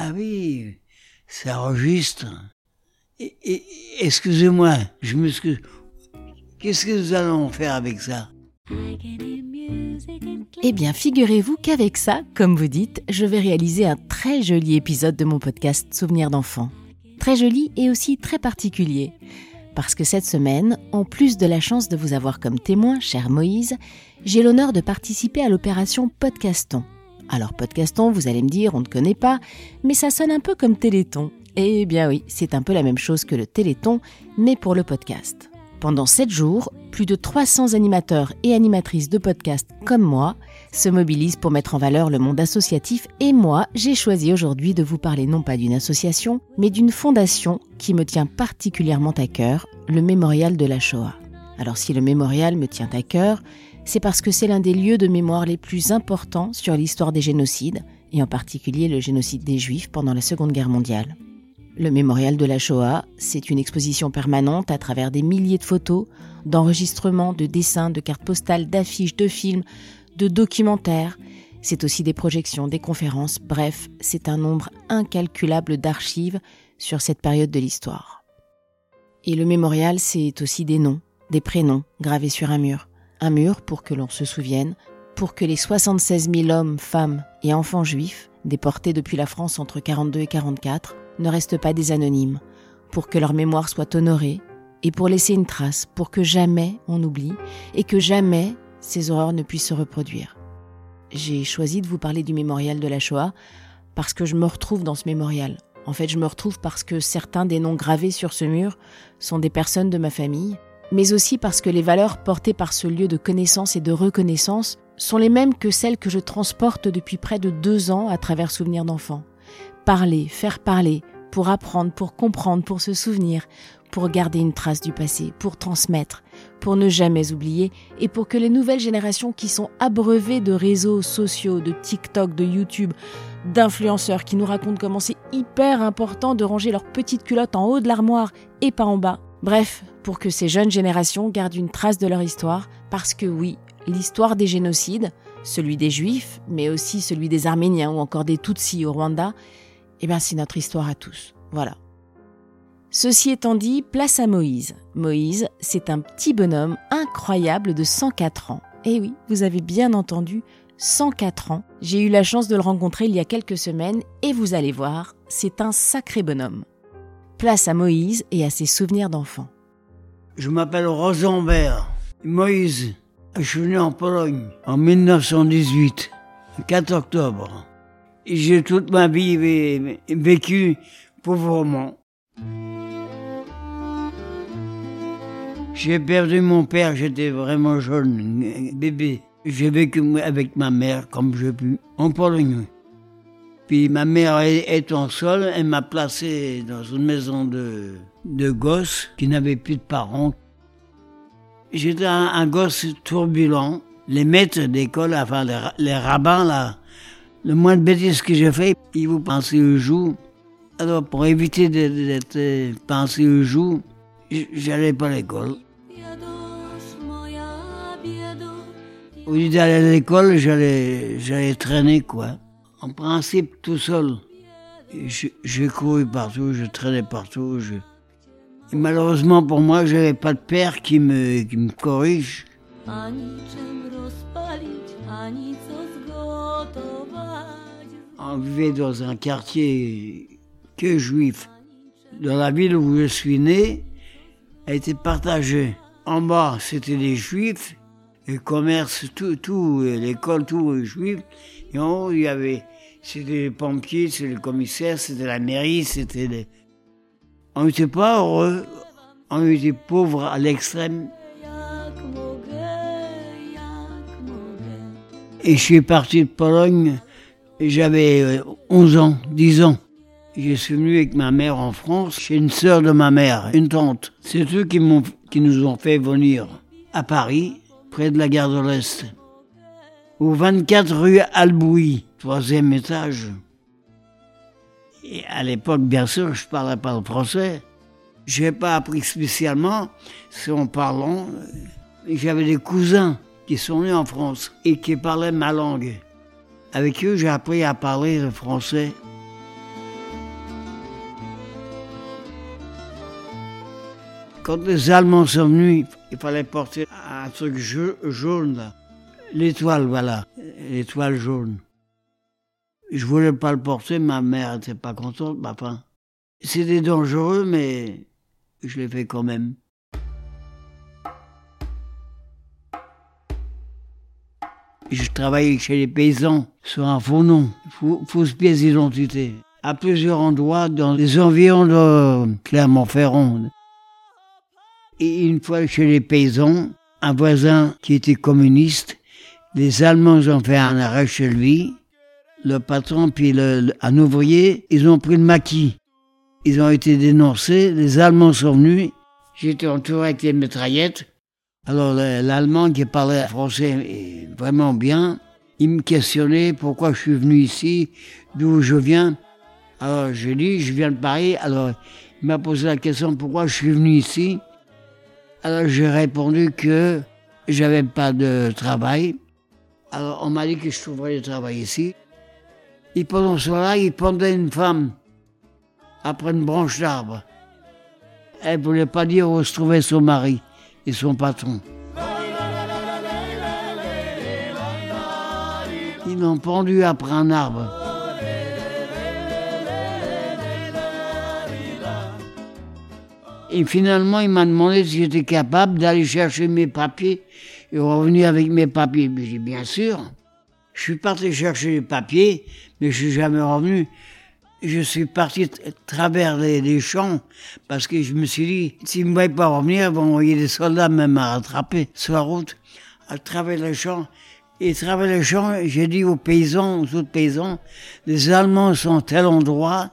Ah oui, ça enregistre. Excusez-moi, je m'excuse. Qu'est-ce que nous allons faire avec ça? Eh bien, figurez-vous qu'avec ça, comme vous dites, je vais réaliser un très joli épisode de mon podcast Souvenirs d'enfants. Très joli et aussi très particulier. Parce que cette semaine, en plus de la chance de vous avoir comme témoin, cher Moïse, j'ai l'honneur de participer à l'opération Podcaston. Alors Podcaston, vous allez me dire, on ne connaît pas, mais ça sonne un peu comme Téléthon. Eh bien oui, c'est un peu la même chose que le Téléthon, mais pour le podcast. Pendant 7 jours, plus de 300 animateurs et animatrices de podcasts comme moi se mobilisent pour mettre en valeur le monde associatif et moi, j'ai choisi aujourd'hui de vous parler non pas d'une association, mais d'une fondation qui me tient particulièrement à cœur, le Mémorial de la Shoah. Alors si le mémorial me tient à cœur, c'est parce que c'est l'un des lieux de mémoire les plus importants sur l'histoire des génocides, et en particulier le génocide des Juifs pendant la Seconde Guerre mondiale. Le mémorial de la Shoah, c'est une exposition permanente à travers des milliers de photos, d'enregistrements, de dessins, de cartes postales, d'affiches, de films, de documentaires. C'est aussi des projections, des conférences, bref, c'est un nombre incalculable d'archives sur cette période de l'histoire. Et le mémorial, c'est aussi des noms, des prénoms gravés sur un mur. Un mur pour que l'on se souvienne, pour que les 76 000 hommes, femmes et enfants juifs, déportés depuis la France entre 42 et 44, ne restent pas des anonymes, pour que leur mémoire soit honorée, et pour laisser une trace, pour que jamais on oublie, et que jamais ces horreurs ne puissent se reproduire. J'ai choisi de vous parler du mémorial de la Shoah parce que je me retrouve dans ce mémorial. En fait, je me retrouve parce que certains des noms gravés sur ce mur sont des personnes de ma famille, mais aussi parce que les valeurs portées par ce lieu de connaissance et de reconnaissance sont les mêmes que celles que je transporte depuis près de deux ans à travers Souvenirs d'enfants. Parler, faire parler, pour apprendre, pour comprendre, pour se souvenir, pour garder une trace du passé, pour transmettre, pour ne jamais oublier et pour que les nouvelles générations qui sont abreuvées de réseaux sociaux, de TikTok, de YouTube, d'influenceurs qui nous racontent comment c'est hyper important de ranger leurs petites culottes en haut de l'armoire et pas en bas. Bref, pour que ces jeunes générations gardent une trace de leur histoire, parce que oui, l'histoire des génocides, celui des Juifs, mais aussi celui des Arméniens ou encore des Tutsis au Rwanda, eh bien c'est notre histoire à tous. Voilà. Ceci étant dit, place à Moïse. Moïse, c'est un petit bonhomme incroyable de 104 ans. Eh oui, vous avez bien entendu, 104 ans. J'ai eu la chance de le rencontrer il y a quelques semaines et vous allez voir, c'est un sacré bonhomme. Place à Moïse et à ses souvenirs d'enfant. Je m'appelle Rosenberg. Moïse. Je suis venu en Pologne en 1918, le 4 octobre. J'ai toute ma vie vé- vécu pauvrement. J'ai perdu mon père, j'étais vraiment jeune, bébé. J'ai vécu avec ma mère comme je pu, en Pologne. Puis ma mère est- étant seule, elle m'a placé dans une maison de, de gosses qui n'avaient plus de parents. J'étais un, gosse turbulent. Les maîtres d'école, enfin les, les rabbins là, le moins de bêtises que j'ai fait, ils vous pensaient au joug. Alors pour éviter d'être euh, pensé au joug, j- j'allais pas à l'école. Au lieu d'aller à l'école, j'allais traîner, quoi. En principe, tout seul. J'ai couru partout, je traînais partout. Je... Et malheureusement pour moi, j'avais pas de père qui me, qui me corrige. On vivait dans un quartier que juif. Dans la ville où je suis né, elle était partagée. En bas, c'était les juifs, le commerce, tout, tout, l'école, tout juif. Il y avait, c'était les pompiers, c'était le commissaire, c'était la mairie, c'était. On n'était pas heureux, on était pauvres à l'extrême. Et je suis parti de Pologne, j'avais euh, 11 ans, 10 ans. Je suis venu avec ma mère en France, chez une sœur de ma mère, une tante. C'est eux qui, qui nous ont fait venir à Paris, près de la gare de l'Est, au 24 rue Albouy, troisième étage. Et à l'époque, bien sûr, je parlais pas le français. Je n'ai pas appris spécialement, c'est en parlant. Euh, j'avais des cousins qui sont nés en France et qui parlaient ma langue. Avec eux, j'ai appris à parler le français. Quand les Allemands sont venus, il fallait porter un truc jaune. L'étoile, voilà. L'étoile jaune. Je voulais pas le porter, ma mère était pas contente, ma fin. C'était dangereux, mais je l'ai fait quand même. Je travaillais chez les paysans sur un faux nom, fausse pièce d'identité, à plusieurs endroits dans les environs de Clermont-Ferrand. Et une fois chez les paysans, un voisin qui était communiste, les Allemands ont fait un arrêt chez lui. Le patron puis un ouvrier, ils ont pris le maquis. Ils ont été dénoncés, les Allemands sont venus. J'étais entouré avec des mitraillettes. Alors le- l'Allemand qui parlait français vraiment bien, il me questionnait pourquoi je suis venu ici, d'où je viens. Alors je dis, je viens de Paris. Alors il m'a posé la question pourquoi je suis venu ici? Alors j'ai répondu que j'avais pas de travail. Alors on m'a dit que je trouverais du travail ici. Et pendant cela, il pendait une femme après une branche d'arbre. Elle voulait pas dire où se trouvait son mari et son patron. Ils l'ont pendu après un arbre. Et finalement, il m'a demandé si j'étais capable d'aller chercher mes papiers et revenir avec mes papiers. J'ai dit, bien sûr. Je suis parti chercher les papiers, mais je suis jamais revenu. Je suis parti travers les, champs parce que je me suis dit, s'ils ne me voient pas revenir, ils vont envoyer des soldats même à rattraper sur la route, à travers les champs. Et travers les champs, j'ai dit aux paysans, aux autres paysans, les Allemands sont à tel endroit.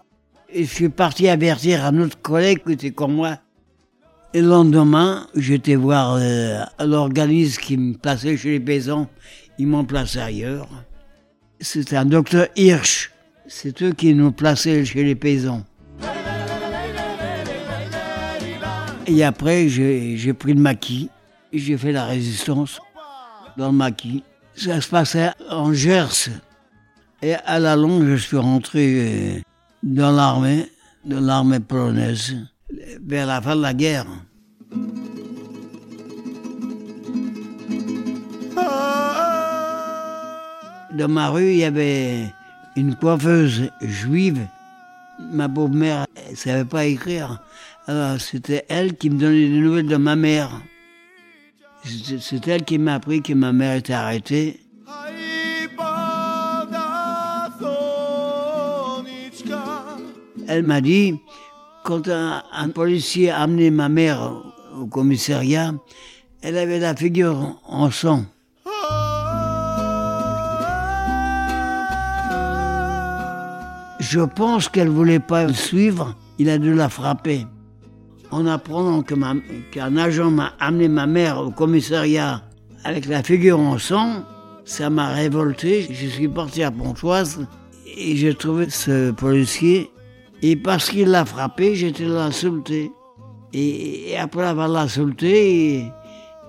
Et je suis parti avertir un autre collègue qui était comme moi. Et le lendemain, j'étais voir euh, l'organisme qui me plaçait chez les paysans. Ils m'ont placé ailleurs. C'était un docteur Hirsch. C'est eux qui nous plaçaient chez les paysans. Et après, j'ai pris le maquis. J'ai fait la résistance dans le maquis. Ça se passait en Gers. Et à la longue, je suis rentré euh, dans l'armée, dans l'armée polonaise, vers la fin de la guerre. Dans ma rue, il y avait une coiffeuse juive. Ma pauvre mère ne savait pas écrire. Alors c'était elle qui me donnait des nouvelles de ma mère. C'est elle qui m'a appris que ma mère était arrêtée. Elle m'a dit, quand un, policier a amené ma mère au commissariat, elle avait la figure en sang. Je pense qu'elle voulait pas le suivre, il a dû la frapper. En apprenant qu'un agent m'a amené ma mère au commissariat avec la figure en sang, ça m'a révolté. Je suis parti à Pontoise et j'ai trouvé ce policier. Et parce qu'il l'a frappé, j'étais l'insulté. Et, et après avoir l'insulté,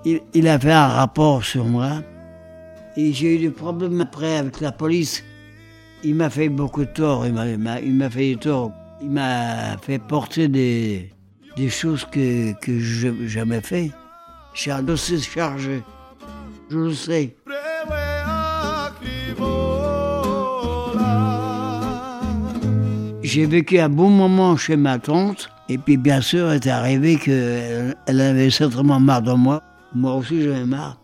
il, a fait un rapport sur moi. Et j'ai eu des problèmes après avec la police. Il m'a fait beaucoup de tort, il m'a- fait du tort. Il m'a fait porter des, des choses que, que je n'ai jamais fait. J'ai un dossier chargé, je le sais. J'ai vécu un bon moment chez ma tante, et puis bien sûr, est arrivé qu'elle elle avait certainement marre de moi. Moi aussi, j'avais marre.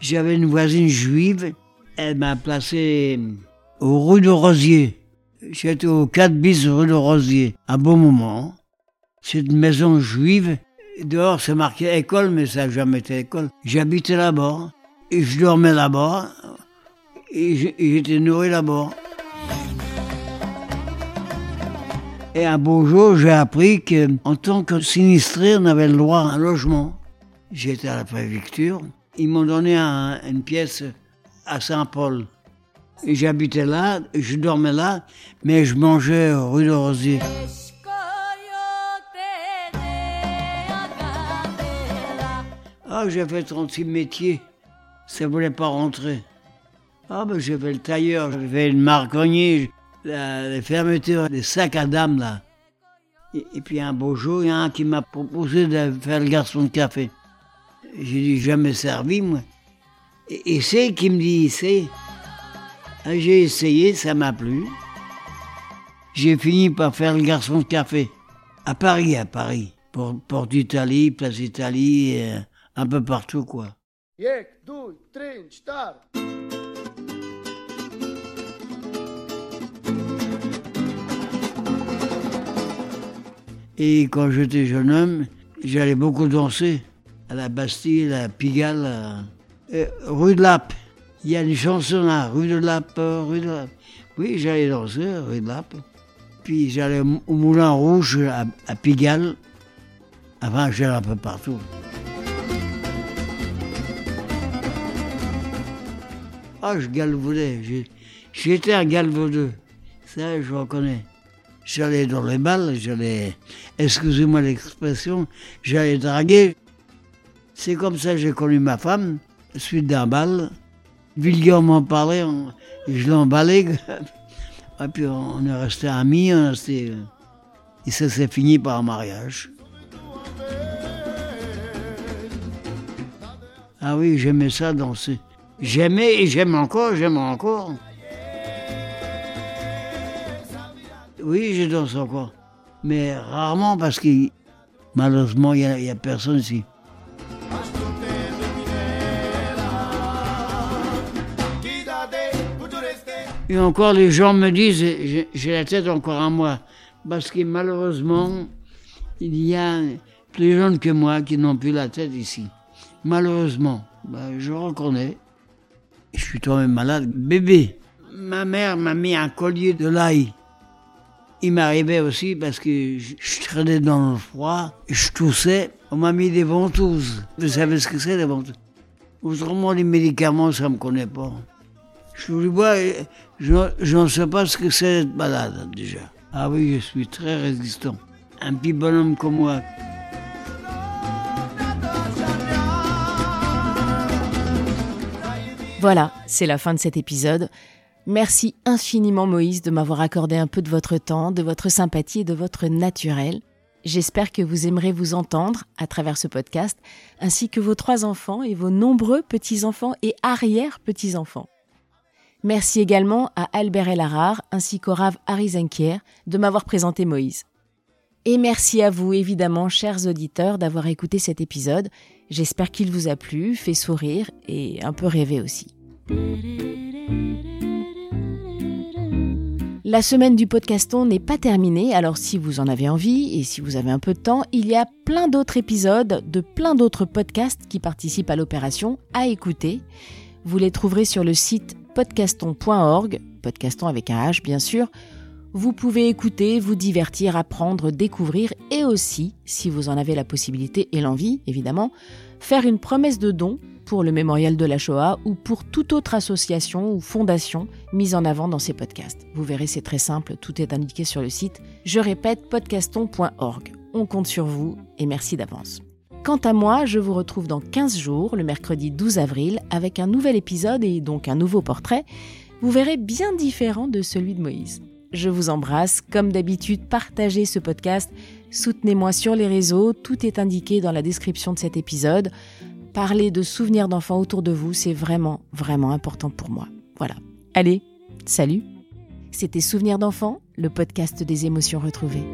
J'avais une voisine juive, elle m'a placé au rue de Rosier. J'étais au 4 bis rue de Rosier, un bon moment. C'est une maison juive. Dehors, c'est marqué école, mais ça n'a jamais été école. J'habitais là-bas, et je dormais là-bas, et j'étais nourri là-bas. Et un beau jour, j'ai appris que, en tant que sinistré, on avait le droit à un logement. J'étais à la préfecture. Ils m'ont donné un- une pièce à Saint-Paul. J'habitais là, je dormais là, mais je mangeais rue de Rosier. Ah, j'ai fait 36 métiers. Ça voulait pas rentrer. Ah, ben j'ai fait le tailleur, j'ai fait le marconnier, la, les fermetures, les sacs à dames, là. Et, puis un beau jour, il y a qui m'a proposé de faire le garçon de café. J'ai dit, jamais servi, moi. Et, c'est qui me dit, c'est. Ah, J'ai essayé, ça m'a plu. J'ai fini par faire le garçon de café. À Paris, à Paris. Porte d'Italie, Place d'Italie, euh, un peu partout, quoi. Et quand j'étais jeune homme, j'allais beaucoup danser à la Bastille, à Pigalle, à- euh, rue de Lappe. Il y a une chanson là, rue de Lappe, rue de Lappe. Oui, j'allais danser, rue de Lappe. Puis j'allais au Moulin Rouge, à, Pigalle. Enfin, j'allais un peu partout. Ah, je galvaudais. J'étais un galvaudeux. Ça, je reconnais. J'allais dans les balles, j'allais, excusez-moi l'expression, j'allais draguer. C'est comme ça que j'ai connu ma femme, suite d'un bal. Vulgairement parlé, on- je l'emballais. Et puis on est resté amis, on est resté, et ça s'est fini par un mariage. Ah oui, j'aimais ça danser. J'aimais et j'aime encore, j'aime encore. Oui, je danse encore. Mais rarement parce que malheureusement, il n'y a, personne ici. Et encore, les gens me disent, j'ai la tête encore à moi. Parce que malheureusement, il y a plus jeunes que moi qui n'ont plus la tête ici. Malheureusement, Ben, je reconnais. Je suis toi-même malade. Bébé, ma mère m'a mis un collier de l'ail. Il m'arrivait aussi parce que je, traînais dans le froid, je toussais, on m'a mis des ventouses. Vous savez ce que c'est les ventouses? Autrement, les médicaments, ça ne me connaît pas. Je vous vois, je ne sais pas ce que c'est d'être malade déjà. Ah oui, je suis très résistant. Un petit bonhomme comme moi. Voilà, c'est la fin de cet épisode. Merci infiniment Moïse de m'avoir accordé un peu de votre temps, de votre sympathie et de votre naturel. J'espère que vous aimerez vous entendre à travers ce podcast, ainsi que vos trois enfants et vos nombreux petits-enfants et arrière-petits-enfants. Merci également à Albert Elarar ainsi qu'au Rav Zenkier de m'avoir présenté Moïse. Et merci à vous, évidemment, chers auditeurs, d'avoir écouté cet épisode. J'espère qu'il vous a plu, fait sourire et un peu rêver aussi. La semaine du podcaston n'est pas terminée, alors si vous en avez envie et si vous avez un peu de temps, il y a plein d'autres épisodes de plein d'autres podcasts qui participent à l'opération à écouter. Vous les trouverez sur le site podcaston.org, podcaston avec un H bien sûr. Vous pouvez écouter, vous divertir, apprendre, découvrir et aussi, si vous en avez la possibilité et l'envie évidemment, faire une promesse de don pour le mémorial de la Shoah ou pour toute autre association ou fondation mise en avant dans ces podcasts. Vous verrez, c'est très simple, tout est indiqué sur le site. Je répète, podcaston.org. On compte sur vous et merci d'avance. Quant à moi, je vous retrouve dans 15 jours, le mercredi 12 avril, avec un nouvel épisode et donc un nouveau portrait. Vous verrez bien différent de celui de Moïse. Je vous embrasse. Comme d'habitude, partagez ce podcast. Soutenez-moi sur les réseaux. Tout est indiqué dans la description de cet épisode. Parler de souvenirs d'enfants autour de vous, c'est vraiment, vraiment important pour moi. Voilà. Allez, salut. C'était Souvenirs d'enfants, le podcast des émotions retrouvées.